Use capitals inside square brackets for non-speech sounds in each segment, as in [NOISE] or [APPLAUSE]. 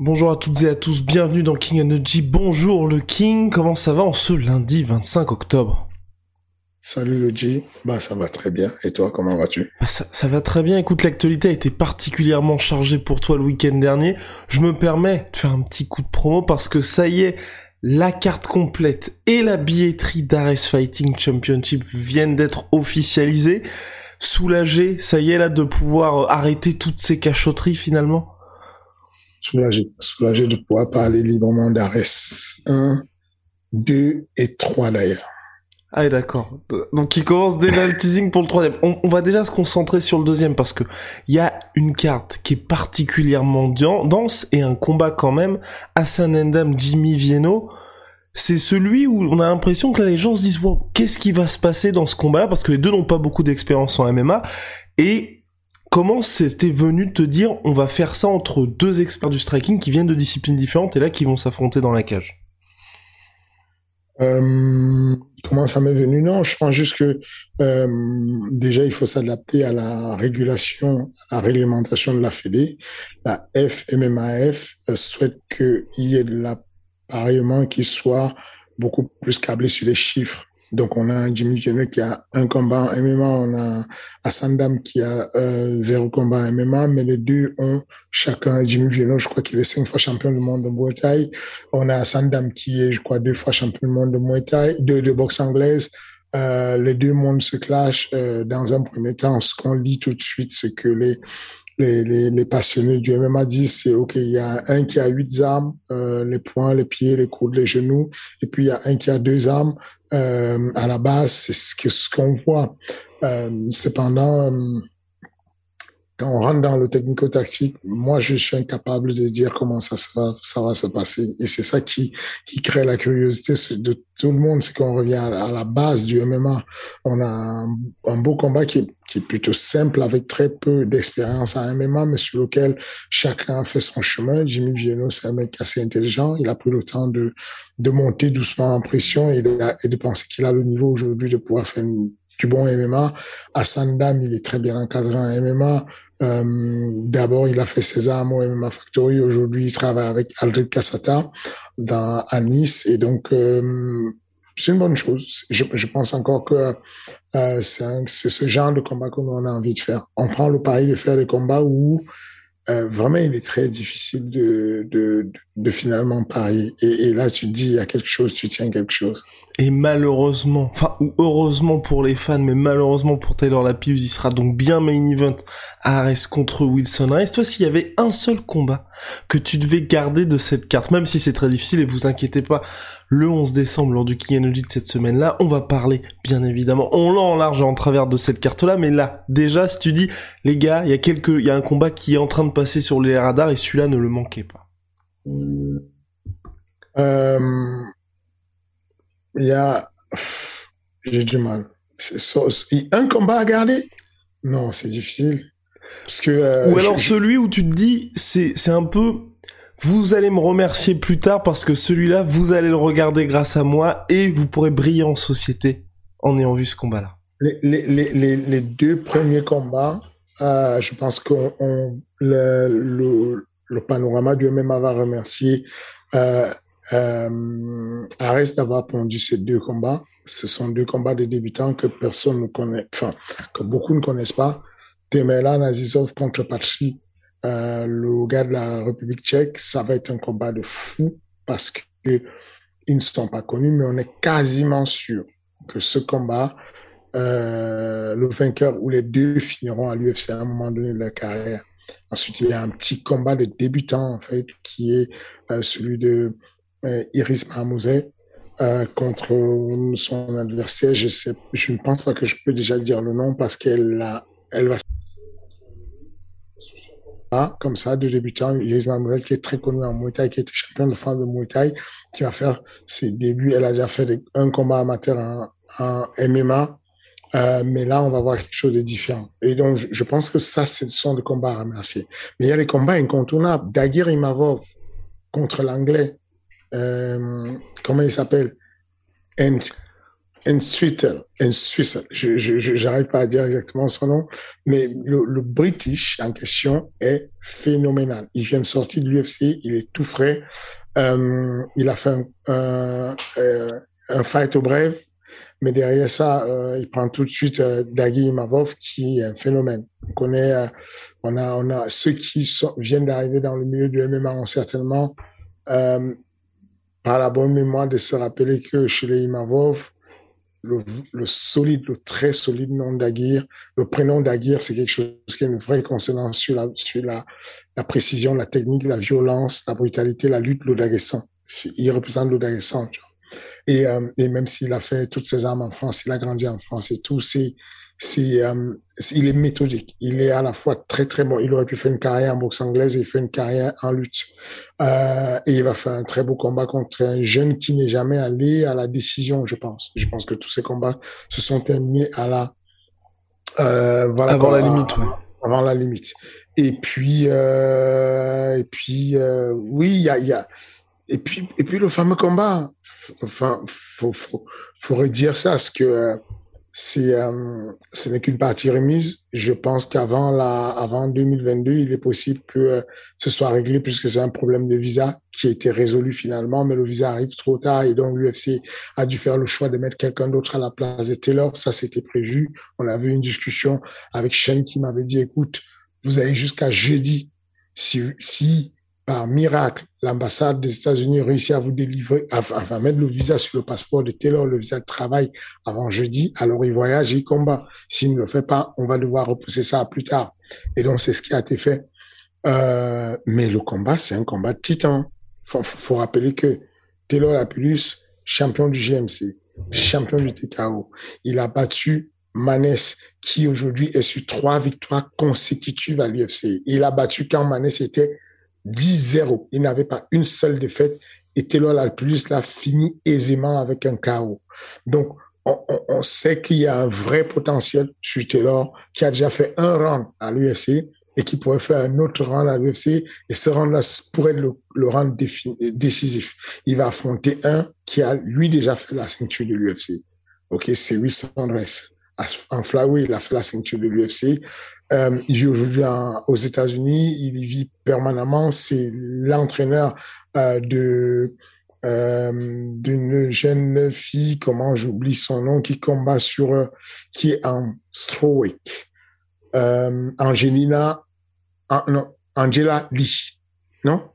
Bonjour à toutes et à tous, bienvenue dans King Energy. Bonjour le King, comment ça va en ce lundi 25 octobre? Salut le G, bah ça va très bien. Et toi, comment vas-tu? Bah, ça, ça, va très bien. Écoute, l'actualité a été particulièrement chargée pour toi le week-end dernier. Je me permets de faire un petit coup de promo parce que ça y est, la carte complète et la billetterie d'Ares Fighting Championship viennent d'être officialisées. Soulagé, ça y est là de pouvoir arrêter toutes ces cachotteries finalement? Soulagé, soulagé de pouvoir parler librement d'Ares 1, 2 et 3 d'ailleurs. Ah d'accord. Donc il commence déjà le teasing pour le troisième. On, va déjà se concentrer sur le deuxième parce que il y a une carte qui est particulièrement dense et un combat quand même. Hassan Endam, Jimmy Vienno. C'est celui où on a l'impression que là, les gens se disent wow, qu'est-ce qui va se passer dans ce combat-là? Parce que les deux n'ont pas beaucoup d'expérience en MMA et comment c'était venu te dire on va faire ça entre deux experts du striking qui viennent de disciplines différentes et là qui vont s'affronter dans la cage? Euh, Comment ça m'est venu? Non, je pense juste que euh, déjà il faut s'adapter à la régulation, à la réglementation de la Fédé. La FMMAF euh, souhaite qu'il y ait de l'appareillement qui soit beaucoup plus câblé sur les chiffres donc, on a Jimmy Vienno qui a un combat en MMA, on a Asandam qui a euh, zéro combat en MMA, mais les deux ont chacun, Jimmy Vienno, je crois qu'il est cinq fois champion du monde de Muay Thai. On a Asandam qui est, je crois, deux fois champion du monde de Muay Thai, deux de boxe anglaise. Euh, les deux mondes se clashent euh, dans un premier temps. Ce qu'on lit tout de suite, c'est que les les, les, les, passionnés du MMA disent c'est ok il y a un qui a huit armes euh, les poings les pieds les coudes les genoux et puis il y a un qui a deux armes. Euh, à la base c'est ce que ce qu'on voit. Euh, cependant euh, quand on rentre dans le technico-tactique, moi, je suis incapable de dire comment ça, va, ça va se passer. Et c'est ça qui, qui crée la curiosité de tout le monde, c'est qu'on revient à la base du MMA. On a un, beau combat qui est, qui est plutôt simple, avec très peu d'expérience à MMA, mais sur lequel chacun fait son chemin. Jimmy Vienno, c'est un mec assez intelligent. Il a pris le temps de, de monter doucement en pression et de, et de penser qu'il a le niveau aujourd'hui de pouvoir faire une du bon MMA. À Sandam, il est très bien encadré en MMA. Euh, D'abord, il a fait ses armes au MMA Factory. Aujourd'hui, il travaille avec Aldrid Cassata dans, à Nice. Et donc, euh, c'est une bonne chose. Je, je pense encore que euh, c'est ce genre de combat que l'on a envie de faire. On prend le pari de faire des combats où euh, vraiment, il est très difficile de, de, de, finalement parier. Et, et, là, tu te dis, il y a quelque chose, tu tiens quelque chose. Et malheureusement, enfin, ou heureusement pour les fans, mais malheureusement pour Taylor Lapillus, il sera donc bien main event à Ares contre Wilson Rice. Toi, s'il y avait un seul combat que tu devais garder de cette carte, même si c'est très difficile, et vous inquiétez pas, le 11 décembre, lors du Energy de cette semaine-là, on va parler, bien évidemment, on l'a en large en travers de cette carte-là, mais là, déjà, si tu dis, les gars, il y a quelques, il y a un combat qui est en train de passer sur les radars, et celui-là ne le manquait pas. Euh il y a, j'ai du mal. Un combat à garder? Non, c'est difficile. Parce que, euh, Ou alors celui où tu te dis, c'est, c'est un peu, vous allez me remercier plus tard parce que celui-là, vous allez le regarder grâce à moi et vous pourrez briller en société en ayant vu ce combat-là. Les, les, les, les, deux premiers combats, euh, je pense que le, le, le, panorama du MMA va remercier euh, euh, Arrête d'avoir pondu ces deux combats. Ce sont deux combats de débutants que personne ne connaît, enfin, que beaucoup ne connaissent pas. Temela Nazizov contre Patri, euh, le gars de la République tchèque, ça va être un combat de fou parce que ils ne sont pas connus, mais on est quasiment sûr que ce combat, euh, le vainqueur ou les deux finiront à l'UFC à un moment donné de leur carrière. Ensuite, il y a un petit combat de débutants, en fait, qui est euh, celui de euh, Iris euh, contre son adversaire. Je sais, je ne pense pas que je peux déjà dire le nom parce qu'elle elle va comme ça, de débutant, Iris Mamouel, qui est très connue en Muay Thai, qui est championne de France de Muay Thai, qui va faire ses débuts. Elle a déjà fait un combat amateur en MMA, euh, mais là, on va voir quelque chose de différent. Et donc, je, pense que ça, ce sont des combats à remercier. Mais il y a des combats incontournables. Dagir Imavov contre l'anglais. Euh, comment il s'appelle? en Suisse, je j'arrive pas à dire exactement son nom, mais le, British en question est phénoménal. Il vient de sortir de l'UFC, il est tout frais. Euh, il a fait un, un, fight au bref, mais derrière ça, euh, il prend tout de suite euh, Dagi Mavov, qui est un phénomène. On connaît, euh, on a, on a ceux qui viennent d'arriver dans le milieu du MMA ont certainement euh, par la bonne mémoire de se rappeler que chez les Imavov, le, le, solide, le très solide nom d'Aguirre. Le prénom d'Aguirre, c'est quelque chose qui a une vraie consonance sur la, sur la, la précision, la technique, la violence, la brutalité, la lutte, l'Odagessan. Il représente l'Odagessan. Et, euh, et même s'il a fait toutes ses armes en France, il a grandi en France et tout, c'est c'est euh, il est méthodique. Il est à la fois très très bon. Il aurait pu faire une carrière en boxe anglaise et il fait une carrière en lutte. Euh, et il va faire un très beau combat contre un jeune qui n'est jamais allé à la décision, je pense. Je pense que tous ces combats se sont terminés à la euh, voilà avant la limite, ouais. Avant la limite. Et puis et puis oui, il y a, y a et puis et puis le fameux combat. Enfin, faut faut faut redire ça, ce que c'est euh, ce n'est qu'une partie remise. Je pense qu'avant la avant 2022, il est possible que euh, ce soit réglé puisque c'est un problème de visa qui a été résolu finalement, mais le visa arrive trop tard et donc l'UFC a dû faire le choix de mettre quelqu'un d'autre à la place de Taylor. Ça, c'était prévu. On avait une discussion avec Shane qui m'avait dit, écoute, vous avez jusqu'à jeudi. Si, si par miracle, l'ambassade des États-Unis réussit à vous délivrer, à, mettre le visa sur le passeport de Taylor, le visa de travail avant jeudi, alors il voyage, il combat. S'il ne le fait pas, on va devoir repousser ça à plus tard. Et donc, c'est ce qui a été fait. Euh, mais le combat, c'est un combat de titan. Faut, faut rappeler que Taylor Lapulus, champion du GMC, champion du TKO, il a battu Manès, qui aujourd'hui est sur trois victoires consécutives à l'UFC. Il a battu quand Manès était 10-0. Il n'avait pas une seule défaite et Taylor Alpulus l'a fini aisément avec un KO. Donc, on, on, sait qu'il y a un vrai potentiel sur Taylor qui a déjà fait un round à l'UFC et qui pourrait faire un autre round à l'UFC et ce round-là pourrait le, le round décisif. Il va affronter un qui a lui déjà fait la ceinture de l'UFC. Ok, c'est Wilson Andres. En flyweight, il a fait la ceinture de l'UFC. Euh, il vit aujourd'hui aux États-Unis. Il y vit permanemment. C'est l'entraîneur euh, de euh, d'une jeune fille, comment j'oublie son nom, qui combat sur, qui est en strawweight. Euh, Angelina, non, Angela Lee. Non,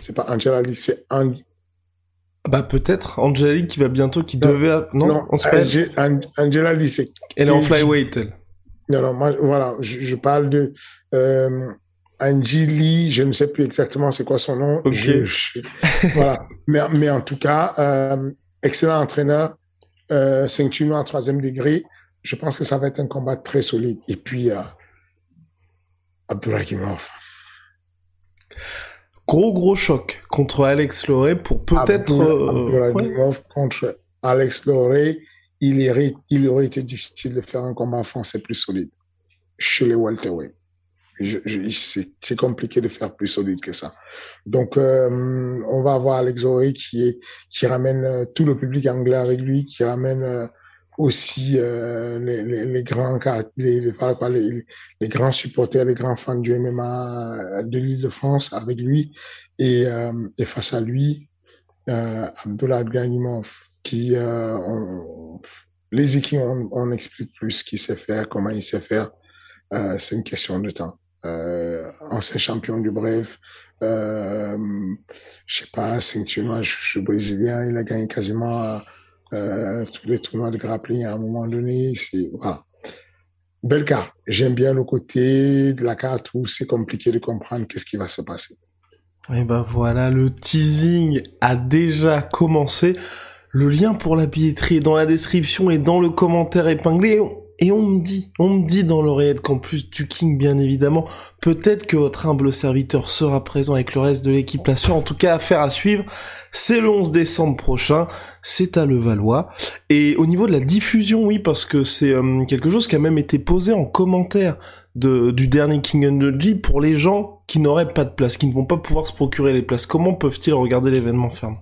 c'est pas Angela Lee, c'est An bah peut-être Angela Lee qui va bientôt, qui devait, non, non on Angela Lee, c'est. Elle est en flyweight, elle. Non, non, moi, voilà, je, je parle de euh, Angie Lee, je ne sais plus exactement c'est quoi son nom. Je, voilà, [LAUGHS] mais, mais en tout cas, euh, excellent entraîneur, euh, ceinture en troisième degré. Je pense que ça va être un combat très solide. Et puis, euh, Abdurrahimov. Gros gros choc contre Alex Loré pour peut-être. Euh, contre Alex Loré il, il aurait été difficile de faire un combat français plus solide chez les welterweight. C'est compliqué de faire plus solide que ça. Donc, euh, on va avoir Alex Zoré qui, qui ramène euh, tout le public anglais avec lui, qui ramène euh, aussi euh, les, les, les, grands les, les, les, grands supporters, les grands fans du MMA de l'île de France avec lui. Et, et face à lui, Abdullah Ghanimov, qui euh, les équipes on, on, explique plus ce qu'il sait faire, comment il sait faire. Euh, c'est une question de temps. Euh, ancien champion du bref, euh, je sais pas, ceinture je suis brésilien, il a gagné quasiment euh, tous les tournois de grappling à un moment donné. C'est voilà. Belle carte. J'aime bien le côté de la carte où c'est compliqué de comprendre qu'est-ce qui va se passer. Et ben voilà, le teasing a déjà commencé. Le lien pour la billetterie est dans la description et dans le commentaire épinglé. Et on me dit, on me dit dans l'oreillette qu'en plus du King, bien évidemment, peut-être que votre humble serviteur sera présent avec le reste de l'équipe la soirée. En tout cas, affaire à suivre. C'est le 11 décembre prochain. C'est à Levallois. Et au niveau de la diffusion, oui, parce que c'est euh, quelque chose qui a même été posé en commentaire de, du dernier King Energy pour les gens qui n'auraient pas de place, qui ne vont pas pouvoir se procurer les places. Comment peuvent-ils regarder l'événement ferme?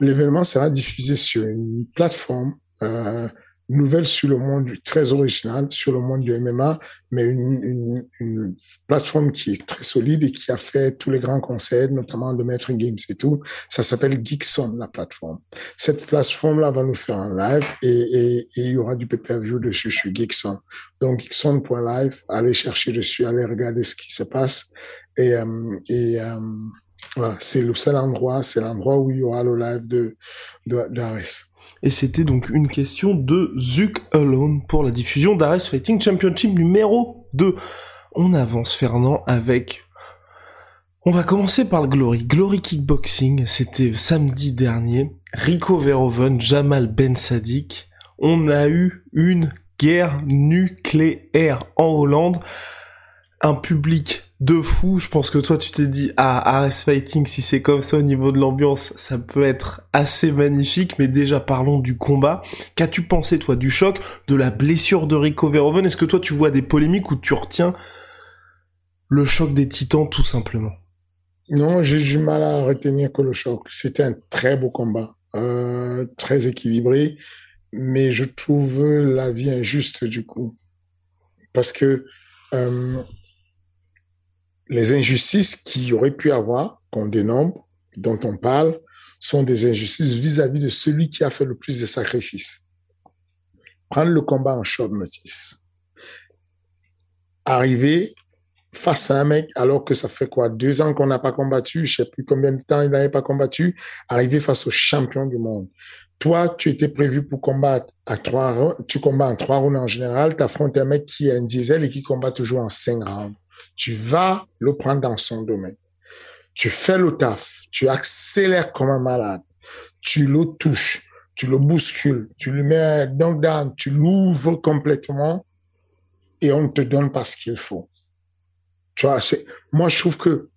L'événement sera diffusé sur une plateforme, euh, nouvelle sur le monde, très original sur le monde du MMA, mais une, une, une, plateforme qui est très solide et qui a fait tous les grands conseils, notamment de Maître Games et tout. Ça s'appelle Geekson, la plateforme. Cette plateforme-là va nous faire un live et, et, et il y aura du pay-per-view dessus sur Geekson. Donc, geekson.live, allez chercher dessus, allez regarder ce qui se passe. Et, euh, et euh, voilà, c'est le seul endroit, c'est l'endroit où il y aura le live de, de, d'Ares. Et c'était donc une question de Zuck Alone pour la diffusion d'Ares Fighting Championship numéro 2. On avance Fernand avec... On va commencer par le Glory. Glory Kickboxing, c'était samedi dernier. Rico Verhoeven, Jamal Ben Sadik. On a eu une guerre nucléaire en Hollande. Un public de fou. Je pense que toi, tu t'es dit, ah, RS Fighting, si c'est comme ça au niveau de l'ambiance, ça peut être assez magnifique. Mais déjà, parlons du combat. Qu'as-tu pensé, toi, du choc, de la blessure de Rico Verhoeven? Est-ce que toi, tu vois des polémiques où tu retiens le choc des titans, tout simplement? Non, j'ai du mal à retenir que le choc. C'était un très beau combat, euh, très équilibré. Mais je trouve la vie injuste, du coup. Parce que... Euh, les injustices qu'il y aurait pu avoir, qu'on dénombre, dont on parle, sont des injustices vis-à-vis de celui qui a fait le plus de sacrifices. Prendre le combat en short notice. Arriver face à un mec alors que ça fait quoi deux ans qu'on n'a pas combattu, je sais plus combien de temps il n'avait pas combattu, arriver face au champion du monde. Toi, tu étais prévu pour combattre à trois, tu combats en trois rounds en général, tu affrontes un mec qui est un diesel et qui combat toujours en cinq rounds tu vas le prendre dans son domaine. Tu fais le taf, tu accélères comme un malade, tu le touches, tu le bouscules, tu le mets donc down, tu l'ouvres complètement et on te donne pas ce qu'il faut. Tu vois, moi je trouve que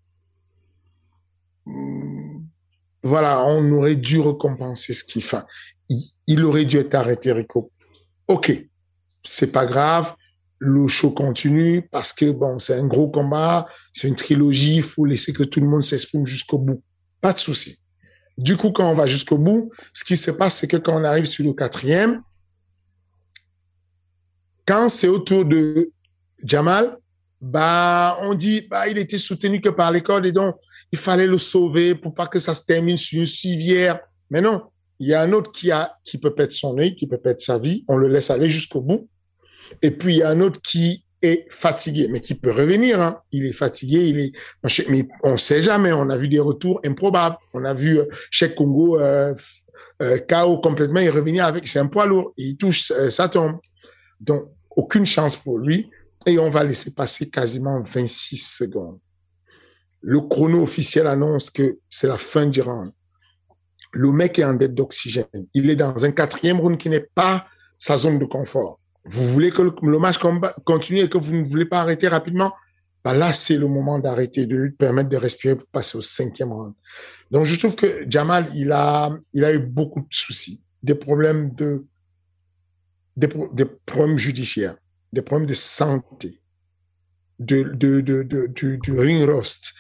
hmm, voilà, on aurait dû récompenser ce qu'il fait. Il, il aurait dû être arrêté, Rico. Ok, c'est pas grave le show continue parce que bon, c'est un gros combat, c'est une trilogie, il faut laisser que tout le monde s'exprime jusqu'au bout. Pas de souci. Du coup, quand on va jusqu'au bout, ce qui se passe, c'est que quand on arrive sur le quatrième, quand c'est autour de Jamal, bah, on dit, bah, il était soutenu que par l'école et donc, il fallait le sauver pour pas que ça se termine sur une civière. Mais non, il y a un autre qui a, qui peut perdre son œil, qui peut perdre sa vie. On le laisse aller jusqu'au bout. Et puis, il y a un autre qui est fatigué, mais qui peut revenir. Hein. Il est fatigué, il est. Mais on sait jamais. On a vu des retours improbables. On a vu euh, Cheikh Congo euh, euh, KO complètement. Il revenir avec. C'est un poids lourd. Il touche, euh, ça tombe. Donc, aucune chance pour lui. Et on va laisser passer quasiment 26 secondes. Le chrono officiel annonce que c'est la fin du round. Le mec est en dette d'oxygène. Il est dans un quatrième round qui n'est pas sa zone de confort vous voulez que le, match continue et que vous ne voulez pas arrêter rapidement, bah là, c'est le moment d'arrêter, de lui permettre de respirer pour passer au cinquième round. Donc, je trouve que Jamal, il a, il a eu beaucoup de soucis, des problèmes de, des, des problèmes judiciaires, des problèmes de santé, de, de, de, du, du ring roast.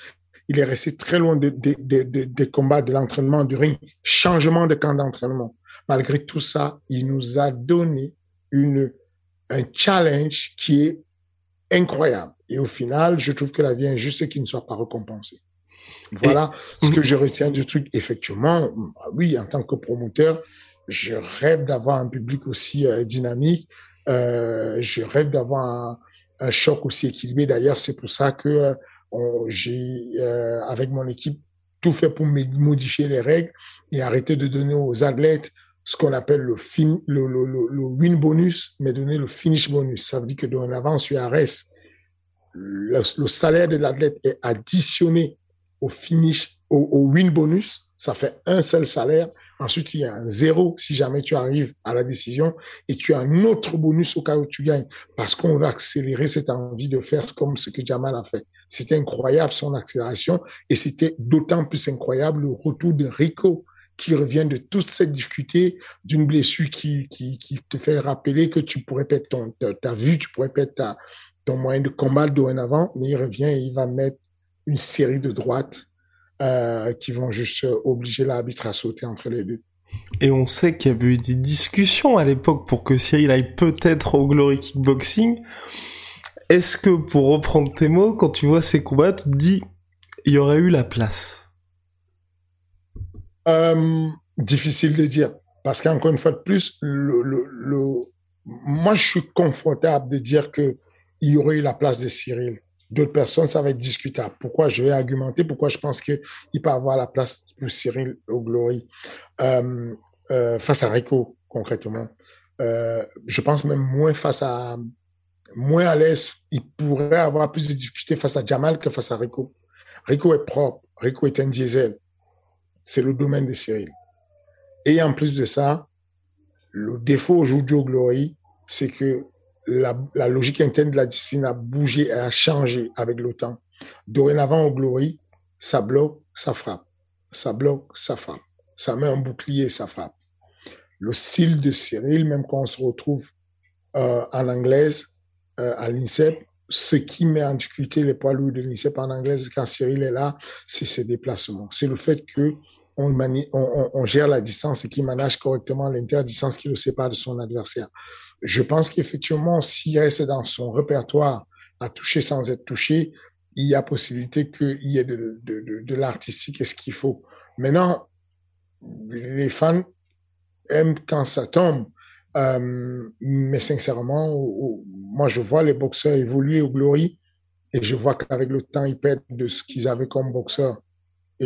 Il est resté très loin des de, de, de, de combats, de l'entraînement, du ring, changement de camp d'entraînement. Malgré tout ça, il nous a donné une un challenge qui est incroyable. Et au final, je trouve que la vie est injuste qu'il ne soit pas récompensé. Voilà ce que je retiens du truc. Effectivement, oui, en tant que promoteur, je rêve d'avoir un public aussi euh, dynamique. Euh, je rêve d'avoir un, un, choc aussi équilibré. D'ailleurs, c'est pour ça que euh, j'ai, euh, avec mon équipe, tout fait pour modifier les règles et arrêter de donner aux athlètes ce qu'on appelle le, fin, le, le, le, win bonus, mais donner le finish bonus. Ça veut dire que dans sur RS, le, le, salaire de l'athlète est additionné au finish, au, au, win bonus. Ça fait un seul salaire. Ensuite, il y a un zéro si jamais tu arrives à la décision et tu as un autre bonus au cas où tu gagnes parce qu'on va accélérer cette envie de faire comme ce que Jamal a fait. C'était incroyable son accélération et c'était d'autant plus incroyable le retour de Rico qui revient de toute cette difficulté d'une blessure qui, qui, te fait rappeler que tu pourrais perdre ton, ta, vue, tu pourrais perdre ta, ton moyen de combat dorénavant, mais il revient et il va mettre une série de droites euh, qui vont juste obliger l'arbitre à sauter entre les deux. Et on sait qu'il y avait eu des discussions à l'époque pour que Cyril aille peut-être au Glory Kickboxing. Est-ce que, pour reprendre tes mots, quand tu vois ces combats, tu te dis, il y aurait eu la place? Euh, Difficile de dire. Parce qu'encore une fois de plus, le, le, le, moi, je suis confortable de dire que il y aurait eu la place de Cyril. D'autres personnes, ça va être discutable. Pourquoi je vais argumenter, pourquoi je pense qu'il peut avoir la place pour Cyril au Glory? Euh, euh, face à Rico, concrètement. Euh, je pense même moins face à moins à l'aise. Il pourrait avoir plus de difficultés face à Jamal que face à Rico. Rico est propre. Rico est un diesel. C'est le domaine de Cyril. Et en plus de ça, le défaut aujourd'hui au Glory, c'est que la, logique interne de la discipline a bougé et a changé avec le temps. Dorénavant, au Glory, ça bloque, ça frappe. Ça bloque, ça frappe. Ça met un bouclier, ça frappe. Le style de Cyril, même quand on se retrouve euh, en anglaise, euh, à l'INSEP, ce qui met en difficulté les poids lourds de l'INSEP en anglaise quand Cyril est là, c'est ses déplacements. C'est le fait que on, on, on, gère la distance et qu'il manage correctement l'interdistance qui le sépare de son adversaire. Je pense qu'effectivement, s'il reste dans son répertoire à toucher sans être touché, il y a possibilité qu'il y ait de, de, de, de l'artistique et ce qu'il faut. Maintenant, les fans aiment quand ça tombe. Euh, mais sincèrement, moi, je vois les boxeurs évoluer au Glory et je vois qu'avec le temps, ils perdent de ce qu'ils avaient comme boxeurs.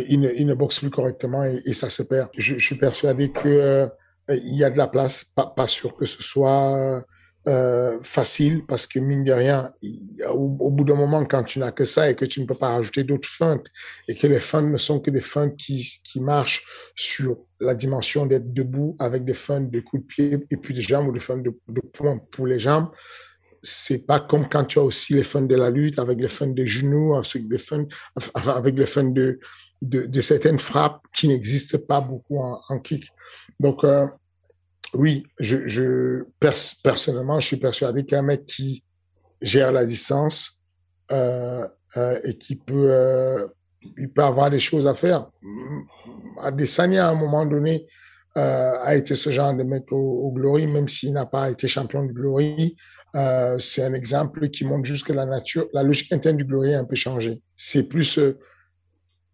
Ils ne, ils ne boxent plus correctement et, ça se perd. Je, suis persuadé que euh, il y a de la place, pas, sûr que ce soit euh, facile parce que mine de rien, au, bout d'un moment, quand tu n'as que ça et que tu ne peux pas rajouter d'autres feintes et que les feintes ne sont que des feintes qui, qui marchent sur la dimension d'être debout avec des feintes de coups de pied et puis des jambes ou des feintes de, de poing pour les jambes, c'est pas comme quand tu as aussi les feintes de la lutte avec les feintes de genoux, avec les feintes de, de, de certaines frappes qui n'existent pas beaucoup en, en kick. Donc, euh, oui, je, je personnellement, je suis persuadé qu'un mec qui gère la distance euh, euh, et qui peut, euh, il peut avoir des choses à faire. Adesanya, à un moment donné, euh, a été ce genre de mec au, au Glory, même s'il n'a pas été champion du Glory. Euh, c'est un exemple qui montre juste que la nature, la logique interne du Glory a un peu changé. C'est plus,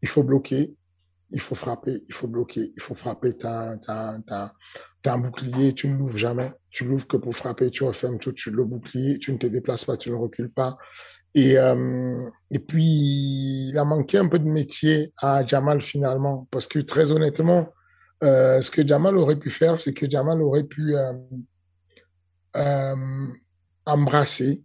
il faut bloquer, il faut frapper, il faut bloquer, il faut frapper. T'as, un bouclier, tu ne l'ouvres jamais. Tu l'ouvres que pour frapper, tu refermes tout, tu le bouclier, tu ne te déplaces pas, tu ne recules pas. Et, euh, et puis, il a manqué un peu de métier à Jamal finalement, parce que très honnêtement, euh, ce que Jamal aurait pu faire, c'est que Jamal aurait pu euh embrasser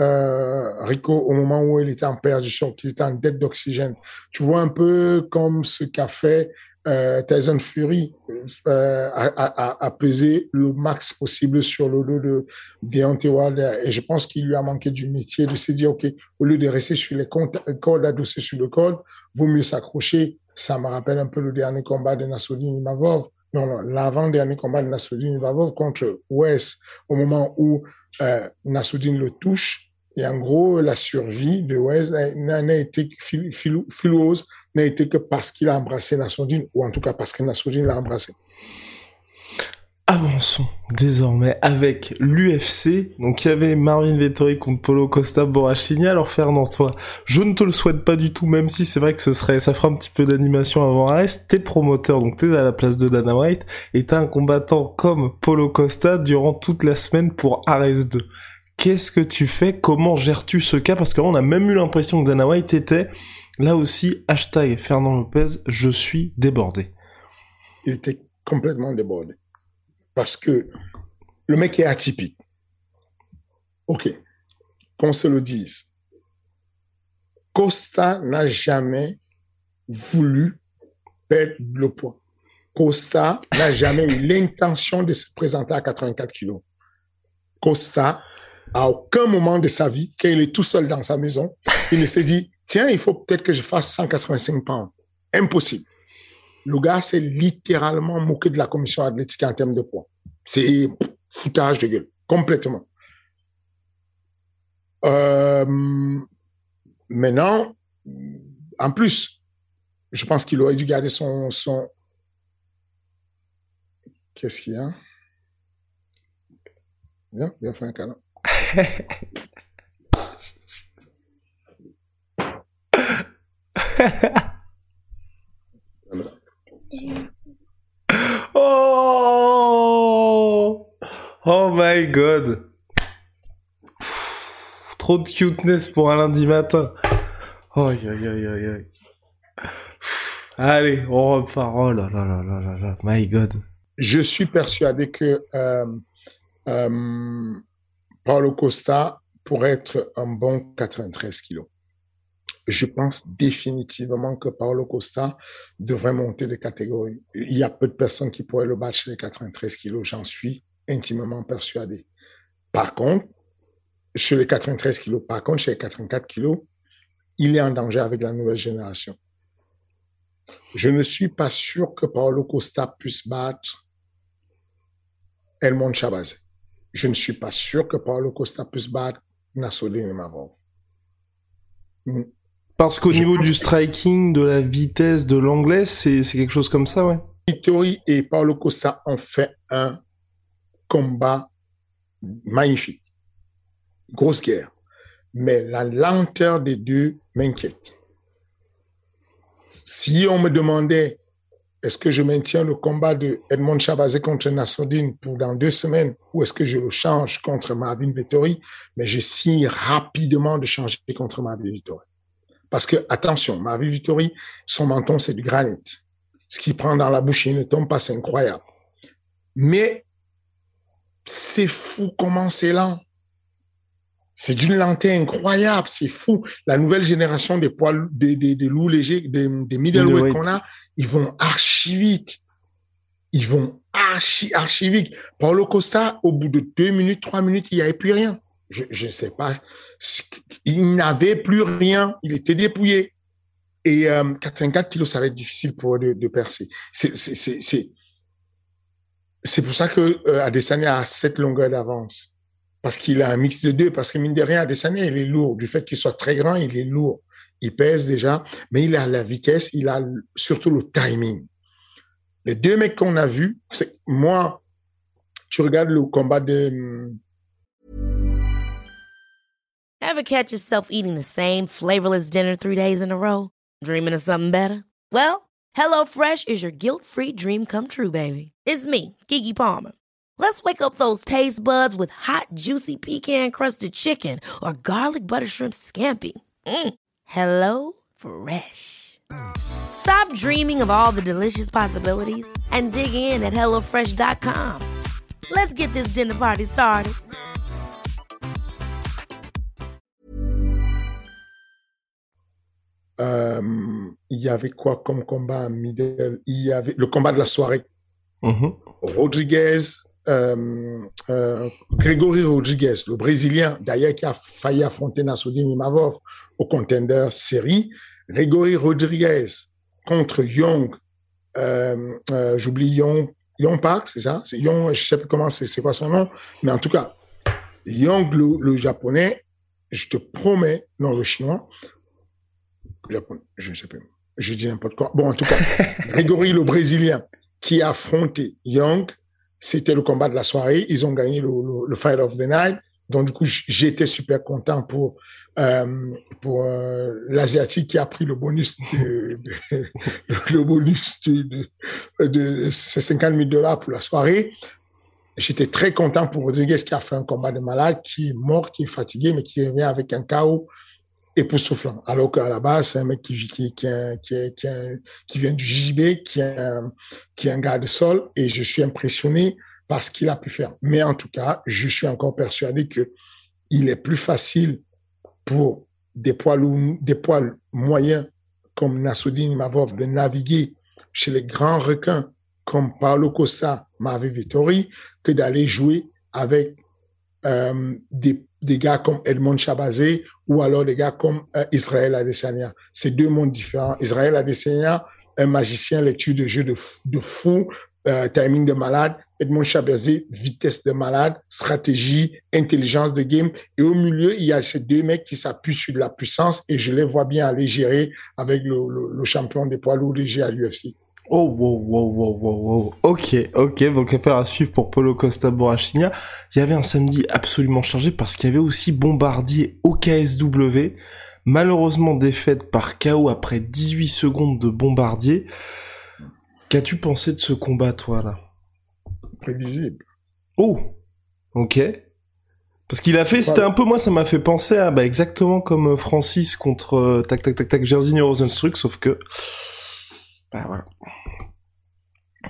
euh, Rico au moment où il était en perdition, qu'il était en dette d'oxygène. Tu vois un peu comme ce qu'a fait euh, Tyson Fury euh, a, a, pesé le max possible sur le dos de Deontay Wilder. Et je pense qu'il lui a manqué du métier de se dire, OK, au lieu de rester sur les cordes, adossées sur le code, vaut mieux s'accrocher. Ça me rappelle un peu le dernier combat de Nassoudine Imavov. Non, non, l'avant-dernier combat de Nassoudine Imavov contre West, au moment où euh, Nassoudine le touche, et en gros, la survie de Wes n'a été n'a été que parce qu'il a embrassé Nassoudine, ou en tout cas parce que Nassoudine l'a embrassé. Avançons désormais avec l'UFC. Donc il y avait Marvin Vettori contre Polo Costa Borrachini. Alors Fernand, toi, je ne te le souhaite pas du tout, même si c'est vrai que ce serait, ça fera un petit peu d'animation avant Arrest. T'es promoteur, donc t'es à la place de Dana White, et t'as un combattant comme Polo Costa durant toute la semaine pour Arrest 2. Qu'est-ce que tu fais? Comment gères-tu ce cas? Parce qu'on a même eu l'impression que Dana White était là aussi hashtag Fernand Lopez, je suis débordé. Il était complètement débordé. Parce que le mec est atypique. Ok, qu'on se le dise. Costa n'a jamais voulu perdre le poids. Costa n'a jamais eu l'intention de se présenter à 84 kilos. Costa, à aucun moment de sa vie, quand il est tout seul dans sa maison, il ne s'est dit, tiens, il faut peut-être que je fasse 185 pounds. Impossible. Le gars s'est littéralement moqué de la commission athlétique en termes de poids. C'est foutage de gueule, complètement. Euh, maintenant, en plus, je pense qu'il aurait dû garder son. Qu'est-ce qu'il y a? Viens, viens faire un câlin. Oh Oh my god Trop de cuteness pour un lundi matin. Oh, aïe. Allez, on repart. Oh là là là là là là. My god. Je suis persuadé que euh, euh, Paulo Costa pourrait être un bon 93 kilos. Je pense définitivement que Paulo Costa devrait monter de catégorie. Il y a peu de personnes qui pourraient le battre chez les 93 kilos, j'en suis intimement persuadé. Par contre, chez les 93 kilos, par contre, chez les 84 kilos, il est en danger avec la nouvelle génération. Je ne suis pas sûr que Paulo Costa puisse battre Elmond Chabazé je ne suis pas sûr que Paulo Costa puisse battre Nassoudine Mavov. Hmm. Parce qu'au niveau du striking, de la vitesse, de l'anglais, c'est quelque chose comme ça, ouais. Vittori et Paulo Costa ont fait un combat magnifique. Grosse guerre. Mais la lenteur des deux m'inquiète. Si on me demandait est-ce que je maintiens le combat de Edmond Chabazé contre Nassoudine pour dans deux semaines ou est-ce que je le change contre Marvin Vettori? Mais je signe rapidement de changer contre Marvin Vettori. Parce que, attention, Marvin Vettori, son menton, c'est du granit. Ce qu'il prend dans la bouche, il ne tombe pas, c'est incroyable. Mais c'est fou comment c'est lent. C'est d'une lenteur incroyable, c'est fou. La nouvelle génération des poids, des, des, des loups légers, des, des middleweight qu'on a, ils vont archi vite. Ils vont archi, archi vite. Paulo Costa, au bout de deux minutes, trois minutes, il n'y avait plus rien. Je ne sais pas. Il n'avait plus rien. Il était dépouillé. Et euh, 84 kilos, ça va être difficile pour eux de, percer. C'est pour ça que euh, a cette longueur d'avance parce qu'il a un mix de deux, parce que mine de rien, Adesanya, il est lourd. Du fait qu'il soit très grand, il est lourd. Il pèse déjà, mais il a la vitesse, il a surtout le timing. Les deux mecs qu'on a vus, c'est moi, tu regardes le combat de... Ever catch yourself eating the same flavorless dinner three days in a row? Dreaming of something better? Well, HelloFresh is your guilt-free dream come true, baby. It's me, Kiki Palmer. Let's wake up those taste buds with hot, juicy pecan crusted chicken or garlic butter shrimp scampi. Mm. Hello Fresh. Stop dreaming of all the delicious possibilities and dig in at HelloFresh.com. Let's get this dinner party started. Euh, il y avait quoi comme combat middle Il y avait le combat de la soirée. Mm -hmm. Rodriguez euh, Grégory Rodriguez, le Brésilien, d'ailleurs qui a failli affronter Nassoudine Imavov au contender série. Grégory Rodriguez contre Young, euh, euh, j'oublie Young, Young Park, c'est ça? C'est Young, je sais plus comment c'est, c'est quoi son nom, mais en tout cas, Young, le, le, japonais, je te promets, non, le chinois, japonais, je ne sais plus, je dis n'importe quoi. Bon, en tout cas, [LAUGHS] Grégory, le Brésilien, qui a affronté Young, c'était le combat de la soirée. Ils ont gagné le, Fight of the Night. Donc du coup, j'étais super content pour euh, pour euh, l'asiatique qui a pris le bonus de, de [LAUGHS] le bonus de 50 000 dollars pour la soirée. J'étais très content pour Rodriguez qui a fait un combat de malade, qui est mort, qui est fatigué, mais qui revient avec un chaos époustouflant. Alors qu'à la base, c'est un mec qui, vient du JB, qui est, un, qui est un gars de sol, et je suis impressionné par ce qu'il a pu faire. Mais en tout cas, je suis encore persuadé que il est plus facile pour des poids moyens comme Nassoudine Mavov de naviguer chez les grands requins comme Paulo Costa, Marvin Vittori, que d'aller jouer avec euh, des, des, gars comme Edmond Chabazé ou alors des gars comme euh, Israël Adesanya. C'est deux mondes différents. Israël Adesanya, un magicien, lecture de jeu de, de fou, euh, timing de malade. Edmond Chabazé, vitesse de malade, stratégie, intelligence de game. Et au milieu, il y a ces deux mecs qui s'appuient sur de la puissance et je les vois bien aller gérer avec le, le, le champion des poids lourds légers à l'UFC. Oh, wow, wow, wow, wow, wow. Ok, ok, donc affaire à suivre pour Polo Costa Borachinia. Il y avait un samedi absolument chargé parce qu'il y avait aussi Bombardier au KSW. Malheureusement défaite par KO après 18 secondes de Bombardier. Qu'as-tu pensé de ce combat, toi, là? Prévisible. Oh, ok. Parce qu'il a fait, c'était un peu, moi, ça m'a fait penser à, bah, exactement comme Francis contre, euh, tac, tac, tac, tac, Jerzy Rosenstruck, sauf que, bah, voilà.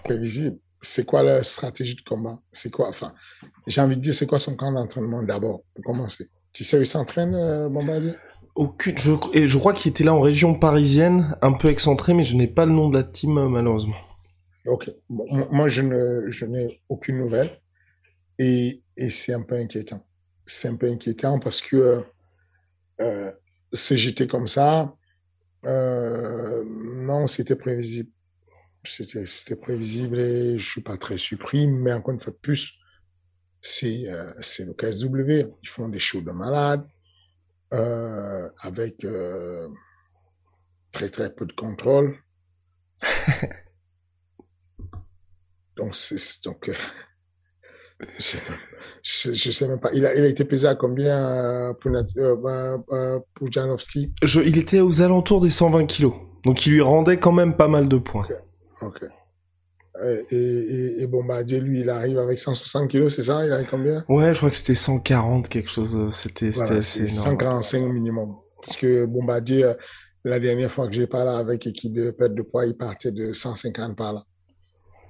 Prévisible. C'est quoi la stratégie de combat? C'est quoi, enfin, j'ai envie de dire, c'est quoi son camp d'entraînement d'abord, pour commencer? Tu sais où il s'entraîne, euh, Bombardier? Aucune, je, et je crois qu'il était là en région parisienne, un peu excentré, mais je n'ai pas le nom de la team, euh, malheureusement. Ok. Bon, moi, je ne, je n'ai aucune nouvelle. Et, et c'est un peu inquiétant. C'est un peu inquiétant parce que, euh, euh, j'étais comme ça, euh, non, c'était prévisible. C'était, c'était prévisible et je suis pas très surpris, mais encore une fois de plus, c'est, euh, c'est le KSW. Ils font des shows de malades, euh, avec, euh, très, très peu de contrôle. [LAUGHS] donc, c'est, donc, euh, je, sais même pas. Il a, il a été pesé à combien euh, pour, euh, euh, pour Janowski je, Il était aux alentours des 120 kilos. Donc, il lui rendait quand même pas mal de points. Ok. okay. Et, et, et Bombardier, lui, il arrive avec 160 kilos, c'est ça? Il avait combien? Ouais, je crois que c'était 140, quelque chose. C'était voilà, assez énorme. 145 minimum. Parce que Bombardier, la dernière fois que j'ai parlé avec équipe de perte de poids, il partait de 150 par là.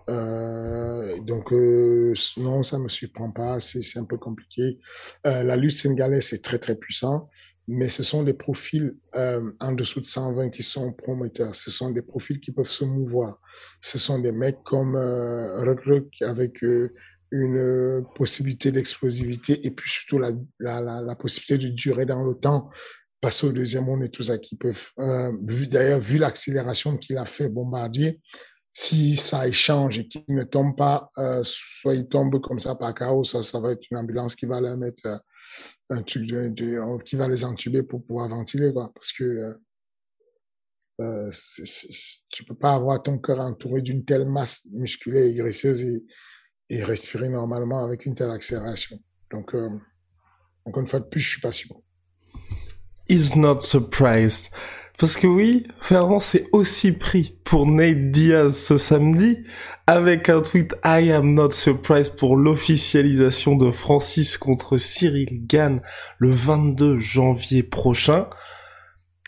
Euh, donc euh, non, ça me surprend pas, c'est un peu compliqué. Euh, la lutte sénégalaise c'est très très puissant, mais ce sont des profils euh, en dessous de 120 qui sont promoteurs. Ce sont des profils qui peuvent se mouvoir. Ce sont des mecs comme euh, avec euh, une possibilité d'explosivité et puis surtout la, la, la, possibilité de durer dans le temps. Passer au deuxième monde et tout ça qui peuvent. Euh, d'ailleurs vu l'accélération qu'il a fait Bombardier si ça échange et qu'il ne tombe pas, euh, soit il tombe comme ça par chaos, ça, ça va être une ambulance qui va leur mettre euh, un truc de, de, qui va les entuber pour pouvoir ventiler, quoi. Parce que euh, euh c tu peux pas avoir ton cœur entouré d'une telle masse musculaire et graisseuse et, et respirer normalement avec une telle accélération. Donc, euh, encore une fois de plus, je suis pas sûr. Is not surprised. Parce que oui, Fernand s'est aussi pris pour Nate Diaz ce samedi avec un tweet I am not surprised pour l'officialisation de Francis contre Cyril Gann le 22 janvier prochain.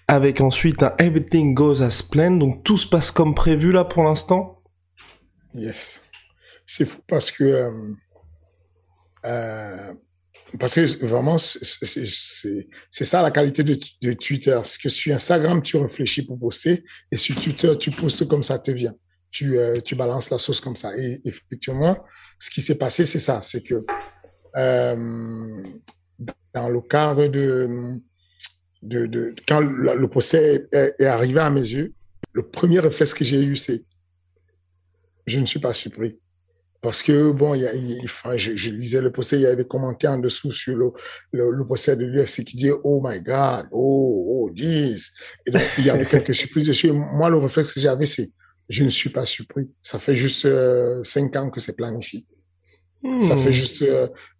Avec ensuite un Everything Goes as planned, donc tout se passe comme prévu là pour l'instant? Yes. C'est fou parce que euh, euh, parce que vraiment, c'est ça la qualité de, Twitter. C'est que sur Instagram, tu réfléchis pour poster et sur Twitter, tu postes comme ça te vient. Tu, euh, tu balances la sauce comme ça. Et effectivement, ce qui s'est passé, c'est ça. C'est que euh, dans le cadre de, de, de quand le, le procès est, est, arrivé à mes yeux, le premier réflexe que j'ai eu, c'est je ne suis pas surpris. Parce que, bon, il y a, il, enfin, je, je, lisais le procès, il y avait des commentaires en dessous sur le, le, le procès de l'UFC qui disait, oh my God, oh, oh, jeez. Et donc, il y avait quelques surprises dessus. Moi, le réflexe que j'avais, c'est, je ne suis pas surpris. Ça fait juste euh, cinq ans que c'est planifié. Mmh. Ça fait juste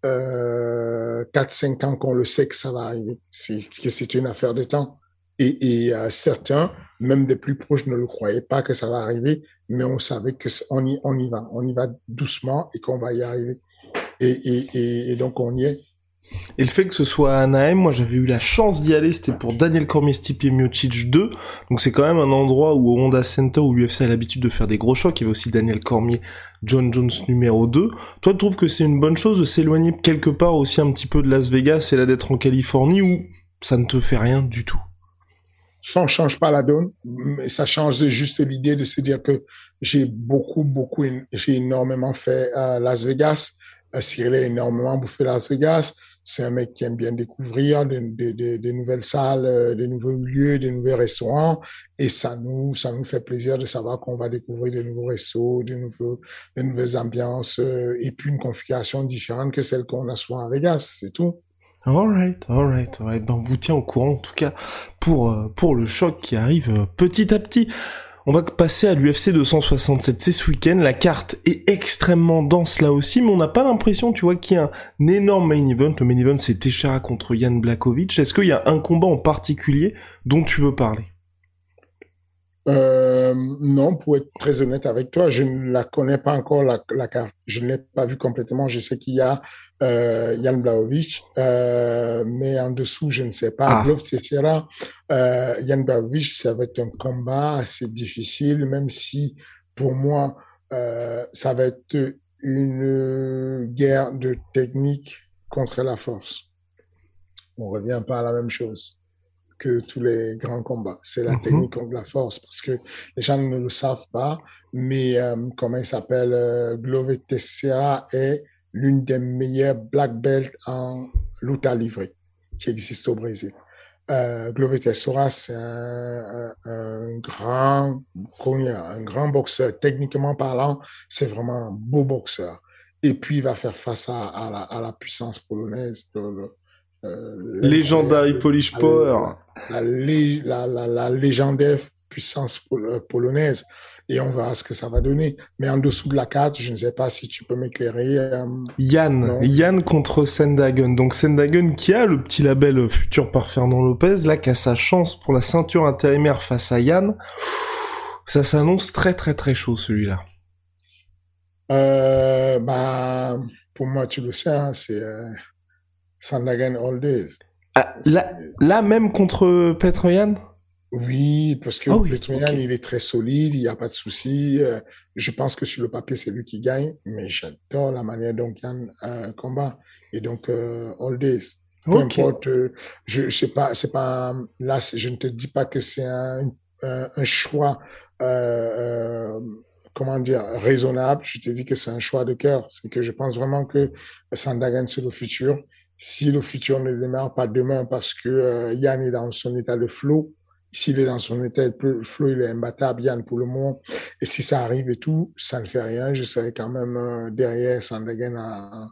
euh, 4-5 ans qu'on le sait que ça va arriver. C'est que c'est une affaire de temps. Et, et euh, certains, même des plus proches, ne le croyaient pas que ça va arriver, mais on savait que on y, on y va, on y va doucement et qu'on va y arriver. Et, et, et, et, donc on y est. Et le fait que ce soit à Anaheim, moi j'avais eu la chance d'y aller, c'était pour Daniel Cormier Stipe Miocic 2, donc c'est quand même un endroit où au Honda Center, où l'UFC a l'habitude de faire des gros chocs, il y avait aussi Daniel Cormier, John Jones numéro 2. Toi tu trouves que c'est une bonne chose de s'éloigner quelque part aussi un petit peu de Las Vegas et là d'être en Californie où ça ne te fait rien du tout? Ça ne change pas la donne, mais ça change juste l'idée de se dire que j'ai beaucoup, beaucoup, j'ai énormément fait à Las Vegas. Cyril a énormément bouffé Las Vegas. C'est un mec qui aime bien découvrir des, des, des, nouvelles salles, euh, des nouveaux lieux, des nouveaux restaurants. Et ça nous, ça nous fait plaisir de savoir qu'on va découvrir des nouveaux restos, des nouveaux, des nouvelles ambiances, euh, et puis une configuration différente que celle qu'on a souvent à Vegas. C'est tout. Alright, alright, alright. Ben, on vous tient au courant, en tout cas, pour, euh, pour le choc qui arrive petit à petit. On va passer à l'UFC 267. C'est ce week-end. La carte est extrêmement dense là aussi, mais on n'a pas l'impression, tu vois, qu'il y a un énorme main event. Le main event, c'est Teixeira contre Yann Blakovic. Est-ce qu'il y a un combat en particulier dont tu veux parler? Euh, non, pour être très honnête avec toi, je ne la connais pas encore la, la carte. Je ne l'ai pas vue complètement. Je sais qu'il y a euh, Jan Blaovic, euh, mais en dessous, je ne sais pas. Ah. euh, Jan Blaovic, ça va être un combat assez difficile, même si pour moi, euh, ça va être une guerre de technique contre la force. On revient pas à la même chose que tous les grands combats. C'est la mhm. technique contre la force parce que les gens ne le savent pas, mais euh, comment il s'appelle, euh, Glover Teixeira est l'une des meilleures black belts en lutte livrée qui existe au Brésil. Euh, Glover Teixeira, c'est un, un, grand, un grand boxeur. Techniquement parlant, c'est vraiment un beau boxeur. Et puis, il va faire face à, à, la, à la, puissance polonaise. Euh, légendaire Polish Power. La, la, la, la, légendaire puissance euh, polonaise. Et on verra ce que ça va donner. Mais en dessous de la carte, je ne sais pas si tu peux m'éclairer. Euh, Yann, Yann contre Sendagen. Donc Sendagen qui a le petit label futur par Fernand Lopez, là qui a sa chance pour la ceinture intérimaire face à Yann. Ça s'annonce très très très chaud celui-là. Euh, bah, pour moi, tu le sais, hein, c'est Sandagen all days. Ah, là, là, même contre Petroyan? Oui, parce que oh Petroyan, il est très solide, il n'y a pas de souci. Euh, je pense que sur le papier, c'est lui qui gagne, mais j'adore la manière dont Yann euh, combat. Et donc, euh, all days. Peu importe, euh, je, je sais pas, c'est pas, là, je ne te dis pas que c'est un, un, un, choix, euh, comment dire, raisonnable. Je te dis que c'est un choix de cœur. C'est que je pense vraiment que Sandagen, c'est le futur si le futur ne démarre pas demain parce que euh, Yann est dans son état de flow, s'il est dans son état de flow, il est imbattable, Yann, pour le moment. Et si ça arrive et tout, ça ne fait rien. Je serai quand même euh, derrière Sandagen à,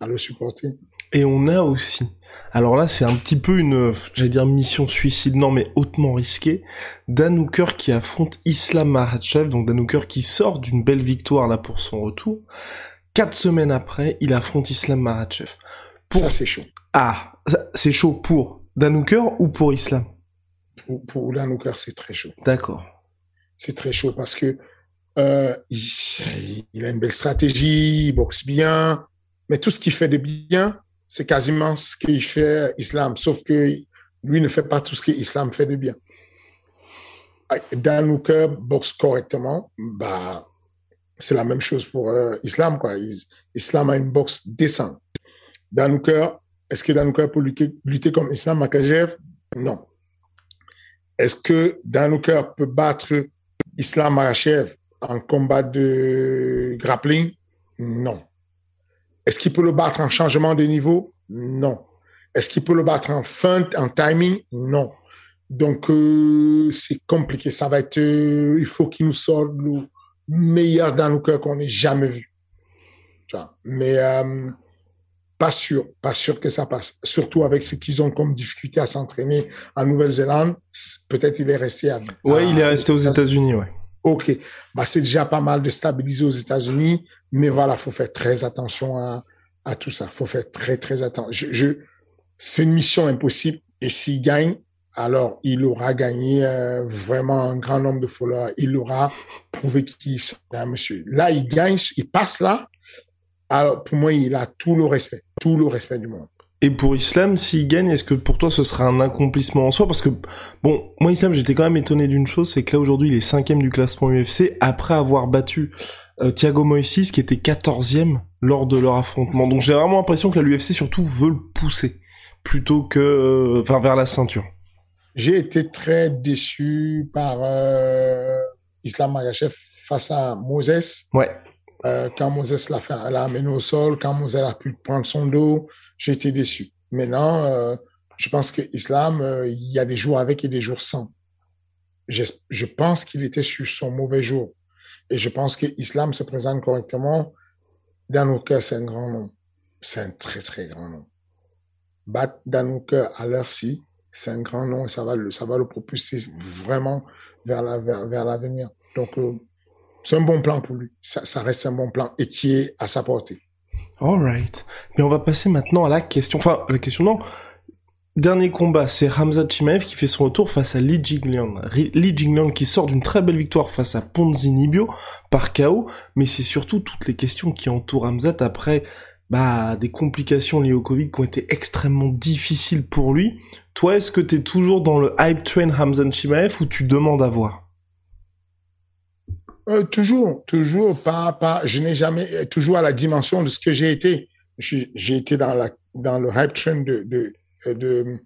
à le supporter. Et on a aussi, alors là c'est un petit peu une, j'allais dire mission suicide, non mais hautement risquée, Dan qui affronte Islam Makhachev, donc Dan qui sort d'une belle victoire là pour son retour. Quatre semaines après, il affronte Islam Makhachev. Ça, c'est chaud. Ah, c'est chaud pour Danouker ou pour Islam? Pour, pour Danouker, c'est très chaud. D'accord. C'est très chaud parce que euh, il, a une belle stratégie, il boxe bien, mais tout ce qu'il fait de bien, c'est quasiment ce qu'il fait Islam, sauf que lui ne fait pas tout ce que Islam fait de bien. Danouker boxe correctement, bah c'est la même chose pour euh, Islam quoi. Islam a une boxe décente. Danouker, est-ce que Danouker peut lutter, lutter comme Islam Makajev Non. Est-ce que Danouker peut battre Islam Makajev en combat de grappling? Non. Est-ce qu'il peut le battre en changement de niveau? Non. Est-ce qu'il peut le battre en feint, en timing? Non. Donc, euh, c'est compliqué. Ça va être... Euh, il faut qu'il nous sorte le meilleur Danouker qu'on ait jamais vu. Mais... Euh, pas sûr, pas sûr que ça passe. Surtout avec ce qu'ils ont comme difficulté à s'entraîner en Nouvelle-Zélande. Peut-être il est resté à. Ouais, il est resté aux États-Unis, ouais. Ok, bah c'est déjà pas mal de stabiliser aux États-Unis, mais voilà, faut faire très attention à, à tout ça. Faut faire très très attention. Je, je c'est une mission impossible et s'il gagne, alors il aura gagné euh, vraiment un grand nombre de followers. Il aura prouvé qu'il est un monsieur. Là, il gagne, il passe là, alors, pour moi, il a tout le respect, tout le respect du monde. Et pour Islam, s'il gagne, est-ce que pour toi ce sera un accomplissement en soi? Parce que, bon, moi Islam, j'étais quand même étonné d'une chose, c'est que là aujourd'hui il est cinquième du classement UFC après avoir battu euh, Thiago Moises qui était quatorzième lors de leur affrontement. Donc j'ai vraiment l'impression que la UFC surtout veut le pousser plutôt que, euh, vers la ceinture. J'ai été très déçu par euh, Islam Magachev face à Moses. Ouais. Euh, quand Moses l'a fait, l'a amené au sol, quand Moses a pu prendre son dos, j'ai été déçu. Maintenant, euh, je pense que Islam, euh, il y a des jours avec et des jours sans. Je, je pense qu'il était sur son mauvais jour. Et je pense que Islam se présente correctement. Dans nos cœurs, c'est un grand nom. C'est un très, très grand nom. Battre dans nos cœurs à l'heure-ci, c'est un grand nom et ça va le, ça va le propulser vraiment vers la, vers, vers l'avenir. Donc, euh, c'est un bon plan pour lui. Ça, ça reste un bon plan et qui est à sa portée. Alright. Mais on va passer maintenant à la question. Enfin, la question non. Dernier combat, c'est Hamza Chimaev qui fait son retour face à Li Jingliang. Li Jingliang qui sort d'une très belle victoire face à Ponzi Nibio par KO, mais c'est surtout toutes les questions qui entourent Hamzat après bah des complications liées au Covid qui ont été extrêmement difficiles pour lui. Toi, est-ce que t'es toujours dans le hype train Hamza Chimaev ou tu demandes à voir? Euh, toujours, toujours pas, pas. Je n'ai jamais toujours à la dimension de ce que j'ai été. J'ai été dans la dans le hype train de de de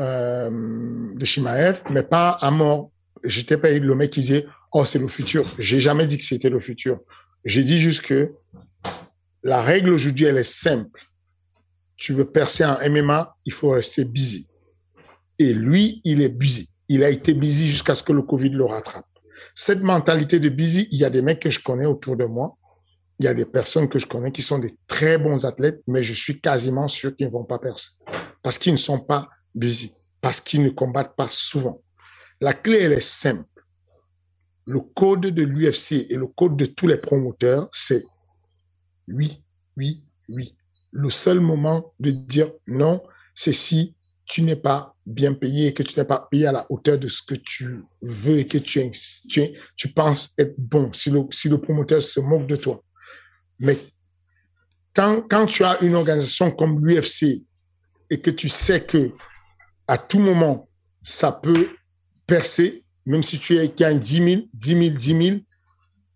euh, de Shimaev, mais pas à mort. J'étais pas le mec qui disait oh c'est le futur. J'ai jamais dit que c'était le futur. J'ai dit juste que la règle aujourd'hui elle est simple. Tu veux percer en MMA, il faut rester busy. Et lui, il est busy. Il a été busy jusqu'à ce que le Covid le rattrape cette mentalité de busy, il y a des mecs que je connais autour de moi. Il y a des personnes que je connais qui sont des très bons athlètes, mais je suis quasiment sûr qu'ils ne vont pas percer. Parce qu'ils ne sont pas busy. Parce qu'ils ne combattent pas souvent. La clé, elle est simple. Le code de l'UFC et le code de tous les promoteurs, c'est oui, oui, oui. Le seul moment de dire non, c'est si tu n'es pas bien payé que tu n'es pas payé à la hauteur de ce que tu veux et que tu, tu, tu penses être bon, si le, si le promoteur se moque de toi. Mais quand, quand tu as une organisation comme l'UFC et que tu sais que à tout moment, ça peut percer, même si tu gagnes 10 000, 10 000, 10 000,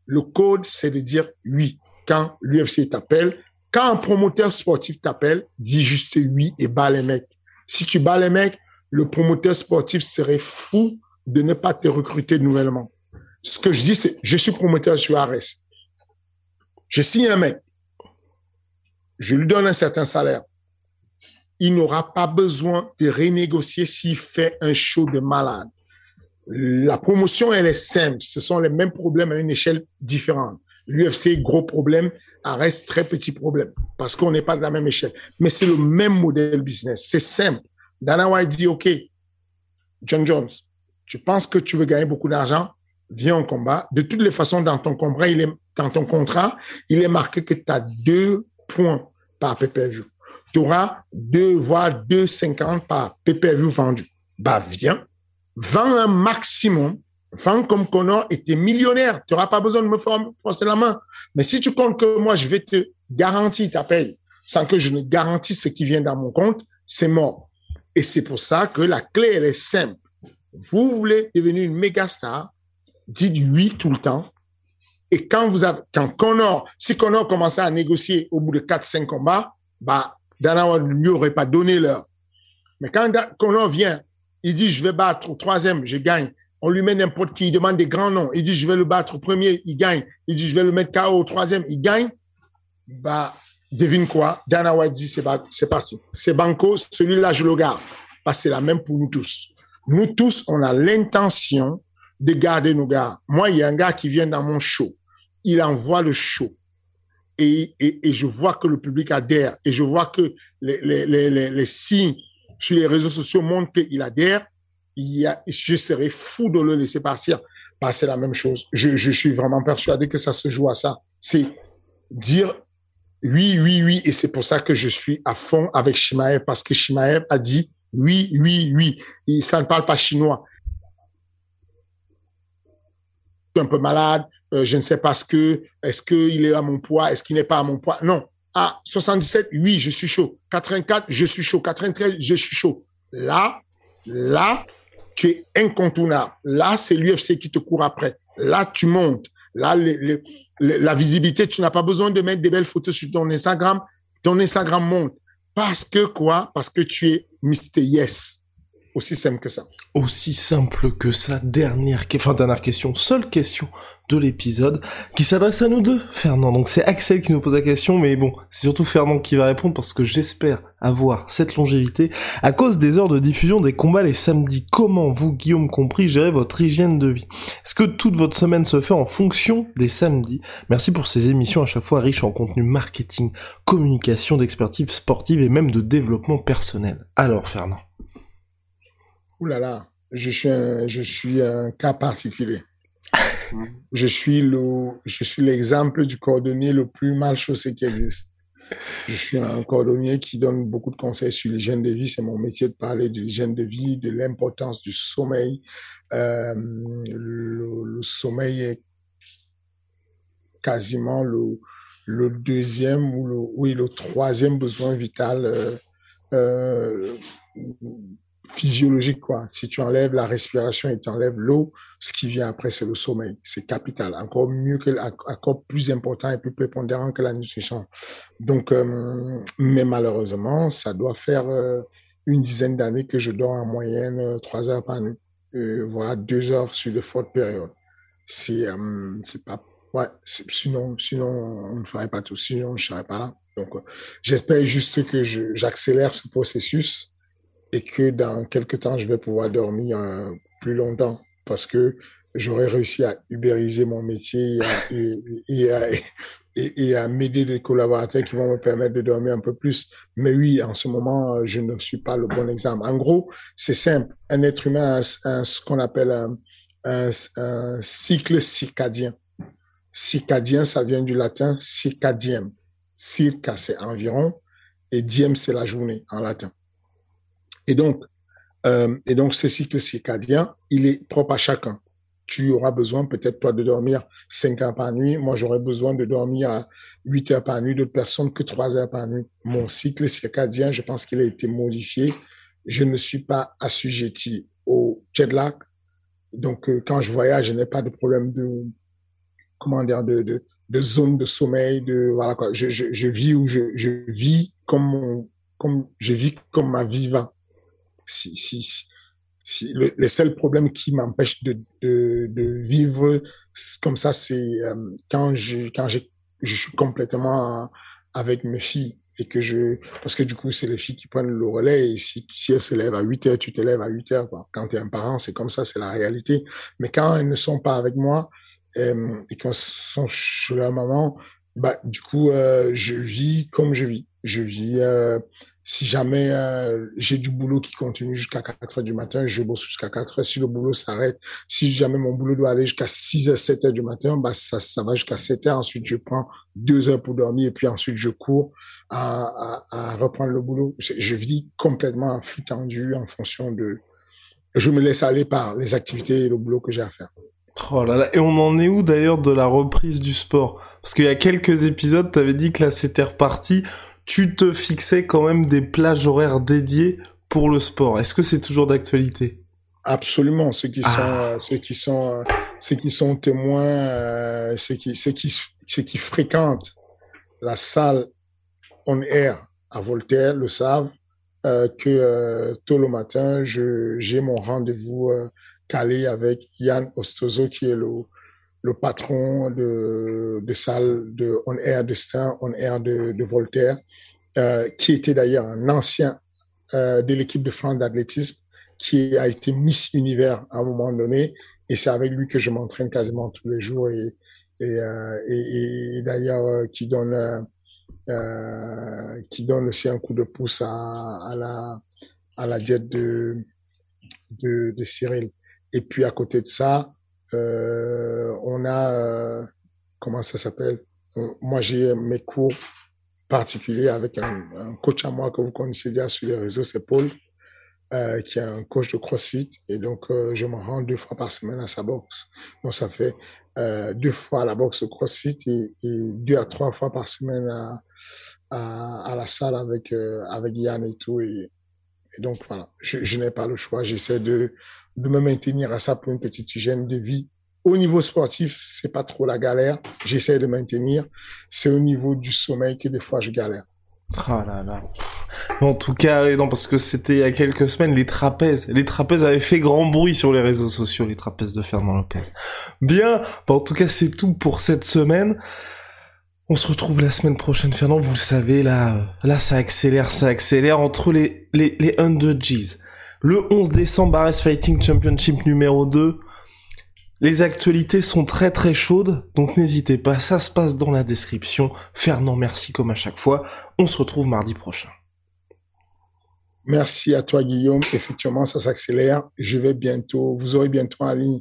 le code, c'est de dire oui. Quand l'UFC t'appelle, quand un promoteur sportif t'appelle, dis juste oui et bats les mecs. Si tu bats les mecs, le promoteur sportif serait fou de ne pas te recruter nouvellement. Ce que je dis, c'est, je suis promoteur sur Ares. Je signe un mec. Je lui donne un certain salaire. Il n'aura pas besoin de renégocier s'il fait un show de malade. La promotion, elle est simple. Ce sont les mêmes problèmes à une échelle différente. L'UFC, gros problème. Ares, très petit problème. Parce qu'on n'est pas de la même échelle. Mais c'est le même modèle business. C'est simple. Dana White dit, OK, John Jones, tu penses que tu veux gagner beaucoup d'argent, viens au combat. De toutes les façons, dans ton contrat, il est, marqué que tu as deux points par PPV. Tu auras deux, voire 2,50 par PPV vendu. Bah, viens, vends un maximum, comme Connor t'es millionnaire. Tu n'auras pas besoin de me forcer la main. Mais si tu comptes que moi, je vais te garantir ta paye sans que je ne garantisse ce qui vient dans mon compte, c'est mort. Et c'est pour ça que la clé, elle est simple. Vous voulez devenir une méga star, dites oui tout le temps. Et quand vous avez, quand Connor, si Connor commençait à négocier au bout de 4-5 combats, bah, Dana ne lui aurait pas donné l'heure. Mais quand Connor vient, il dit, je vais battre au troisième, je gagne. On lui met n'importe qui, il demande des grands noms. Il dit, je vais le battre au premier, il gagne. Il dit, je vais le mettre KO au troisième, il gagne. Bah, devine quoi? Dana White dit c'est parti. C'est banco, celui-là je le garde. Que c'est la même pour nous tous. Nous tous, on a l'intention de garder nos gars. Moi, il y a un gars qui vient dans mon show. Il envoie le show. Et, et, et je vois que le public adhère. Et je vois que les, les, les, les, signes sur les réseaux sociaux montrent qu'il adhère. Il y a, je serais fou de le laisser partir. Bah, c'est la même chose. Je, je suis vraiment persuadé que ça se joue à ça. C'est dire oui, oui, oui. Et c'est pour ça que je suis à fond avec Shimaev parce que Shimaev a dit oui, oui, oui. Ça ne parle pas chinois. Je suis un peu malade. Euh, je ne sais pas ce que, est-ce qu'il est à mon poids? Est-ce qu'il n'est pas à mon poids? Non. Ah, 77, oui, je suis chaud. 84, je suis chaud. 93, je suis chaud. Là, là, tu es incontournable. Là, c'est l'UFC qui te court après. Là, tu montes. Là, la visibilité, tu n'as pas besoin de mettre des belles photos sur ton Instagram. Ton Instagram monte. Parce que quoi? Parce que tu es Mr. Yes. Aussi simple que ça. Aussi simple que ça. Dernière, enfin dernière question, seule question de l'épisode qui s'adresse à nous deux, Fernand. Donc c'est Axel qui nous pose la question, mais bon, c'est surtout Fernand qui va répondre parce que j'espère avoir cette longévité à cause des heures de diffusion des combats les samedis. Comment vous, Guillaume compris, gérez votre hygiène de vie? Est-ce que toute votre semaine se fait en fonction des samedis? Merci pour ces émissions à chaque fois riches en contenu marketing, communication, d'expertise sportive et même de développement personnel. Alors Fernand Ouh là là, je suis un, je suis un cas particulier. je suis le, je suis l'exemple du cordonnier le plus mal chaussé qui existe. Je suis un cordonnier qui donne beaucoup de conseils sur l'hygiène de vie. C'est mon métier de parler de l'hygiène de vie, de l'importance du sommeil. Euh, le, le, sommeil est quasiment le, le deuxième ou le, oui, le troisième besoin vital euh, euh, physiologique, quoi. Si tu enlèves la respiration et tu enlèves l'eau, ce qui vient après, c'est le sommeil. C'est capital. Encore mieux que, encore plus important et plus prépondérant que la nutrition. Donc, euh, mais malheureusement, ça doit faire euh, une dizaine d'années que je dors en moyenne euh, trois heures par nuit, voire deux heures sur de fortes périodes. C'est, c'est pas, ouais, sinon, sinon, on ne ferait pas tout. Sinon, je serais pas là. Donc, j'espère juste que j'accélère ce processus et que dans quelques temps, je vais pouvoir dormir euh, plus longtemps parce que j'aurais réussi à ubériser mon métier et, et, et, et à, m'aider des collaborateurs qui vont me permettre de dormir un peu plus. Mais oui, en ce moment, je ne suis pas le bon exemple. En gros, c'est simple. Un être humain a, ce qu'on appelle un, un, un, cycle circadien. Circadien, ça vient du latin circadiem. Circa, c'est environ, et diem, c'est la journée en latin. Et donc, euh, et donc, ce cycle circadien, il est propre à chacun. Tu auras besoin peut-être toi de dormir 5 heures par nuit. Moi, j'aurais besoin de dormir 8 heures par nuit. D'autres personnes que 3 heures par nuit. Mon cycle circadien, je pense qu'il a été modifié. Je ne suis pas assujetti au jet lag. Donc, euh, quand je voyage, je n'ai pas de problème de, comment dire, de, zone de sommeil, de, voilà quoi. Je, vis où je, vis comme, je vis comme ma vie va si, si, le, seul problème qui m'empêche de, de, vivre comme ça, c'est euh, quand je quand je, je suis complètement avec mes filles et que je parce que du coup c'est les filles qui prennent le relais si si elles se lèvent à 8 heures tu te lèves à 8 heures quoi. quand tu es un parent c'est comme ça c'est la réalité mais quand elles ne sont pas avec moi euh, et qu'elles sont chez leur maman bah du coup euh, je vis comme je vis je vis si jamais euh, j'ai du boulot qui continue jusqu'à 4 heures du matin, je bosse jusqu'à 4 heures. Si le boulot s'arrête, si jamais mon boulot doit aller jusqu'à 6 heures, 7 heures du matin, bah ça, ça va jusqu'à 7 heures. Ensuite, je prends 2 heures pour dormir et puis ensuite, je cours à, à, à reprendre le boulot. Je vis complètement en flux tendu en fonction de... Je me laisse aller par les activités et le boulot que j'ai à faire. Oh et on en est où d'ailleurs de la reprise du sport? Parce qu'il y a quelques épisodes, t'avais dit que là c'était reparti tu te fixais quand même des plages horaires dédiées pour le sport. Est-ce que c'est toujours d'actualité? Absolument. Ceux qui ah. sont, ceux qui sont, ceux qui sont témoins, euh, ceux qui, ceux qui, ceux qui fréquentent la salle on air à Voltaire le savent euh, que euh, tôt le matin, j'ai mon rendez-vous euh, calé avec Yann Ostozo qui est le le patron de, de salle de On Air Destin, On Air de, de Voltaire, euh, qui était d'ailleurs un ancien euh, de l'équipe de France d'athlétisme, qui a été Miss Univers à un moment donné. Et c'est avec lui que je m'entraîne quasiment tous les jours et, et, euh, et, et d'ailleurs euh, qui donne euh, qui donne aussi un coup de pouce à, à la à la diète de, de, de Cyril. Et puis à côté de ça, euh, on a comment ça s'appelle? Moi j'ai mes cours particulier avec un, coach à moi que vous connaissez déjà sur les réseaux, c'est Paul, euh, qui est un coach de CrossFit. Et donc, euh, je me rends deux fois par semaine à sa boxe. Donc, ça fait euh, deux fois à la boxe CrossFit et, deux à trois fois par semaine à, à, la salle avec, euh, avec Yann et tout. Et, et donc, voilà, je, je n'ai pas le choix. J'essaie de, de me maintenir à ça pour une petite hygiène de vie au niveau sportif, c'est pas trop la galère. J'essaie de maintenir. C'est au niveau du sommeil que des fois je galère. Ah là là. En tout cas, non, parce que c'était il y a quelques semaines, les trapèzes. Les trapèzes avaient fait grand bruit sur les réseaux sociaux, les trapèzes de Fernand Lopez. Bien, bah, en tout cas, c'est tout pour cette semaine. On se retrouve la semaine prochaine, Fernand, vous le savez, là, ça accélère, ça accélère entre les, les, les 100 G's. Le 11 décembre, Ares Fighting Championship numéro 2. Les actualités sont très très chaudes, donc n'hésitez pas, ça se passe dans la description. Fernand, merci comme à chaque fois. On se retrouve mardi prochain. Merci à toi, Guillaume. Effectivement, ça s'accélère. Je vais bientôt, vous aurez bientôt en ligne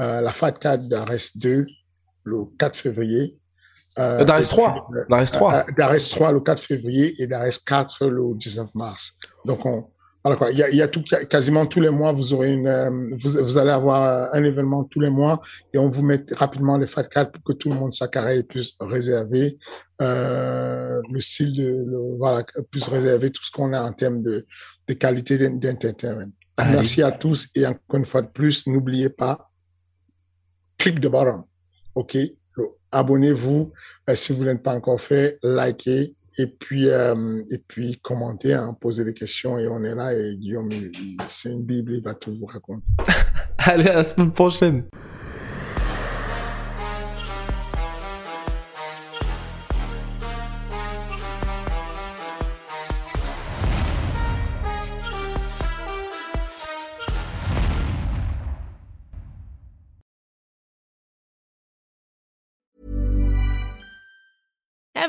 euh, la FAT 4 d'Ares 2 le 4 février. Euh, D'Ares 3. D'Ares 3. D'Ares 3 le 4 février et d'Ares 4 le 19 mars. Donc, on, voilà quoi. Il y a, il y a tout, quasiment tous les mois, vous aurez une, euh, vous, vous, allez avoir un événement tous les mois et on vous met rapidement les fat 4 pour que tout le monde s'accarrête puisse réserver euh, le style de, le, voilà, puisse réserver tout ce qu'on a en termes de, de qualité d'entertainment. Merci à tous et encore une fois de plus, n'oubliez pas, click the button, ok? Abonnez-vous euh, si vous n'êtes pas encore fait, likez et puis euh, et puis commenter, hein, poser des questions et on est là et Guillaume c'est une bible, il va tout vous raconter. [LAUGHS] Allez à la semaine prochaine.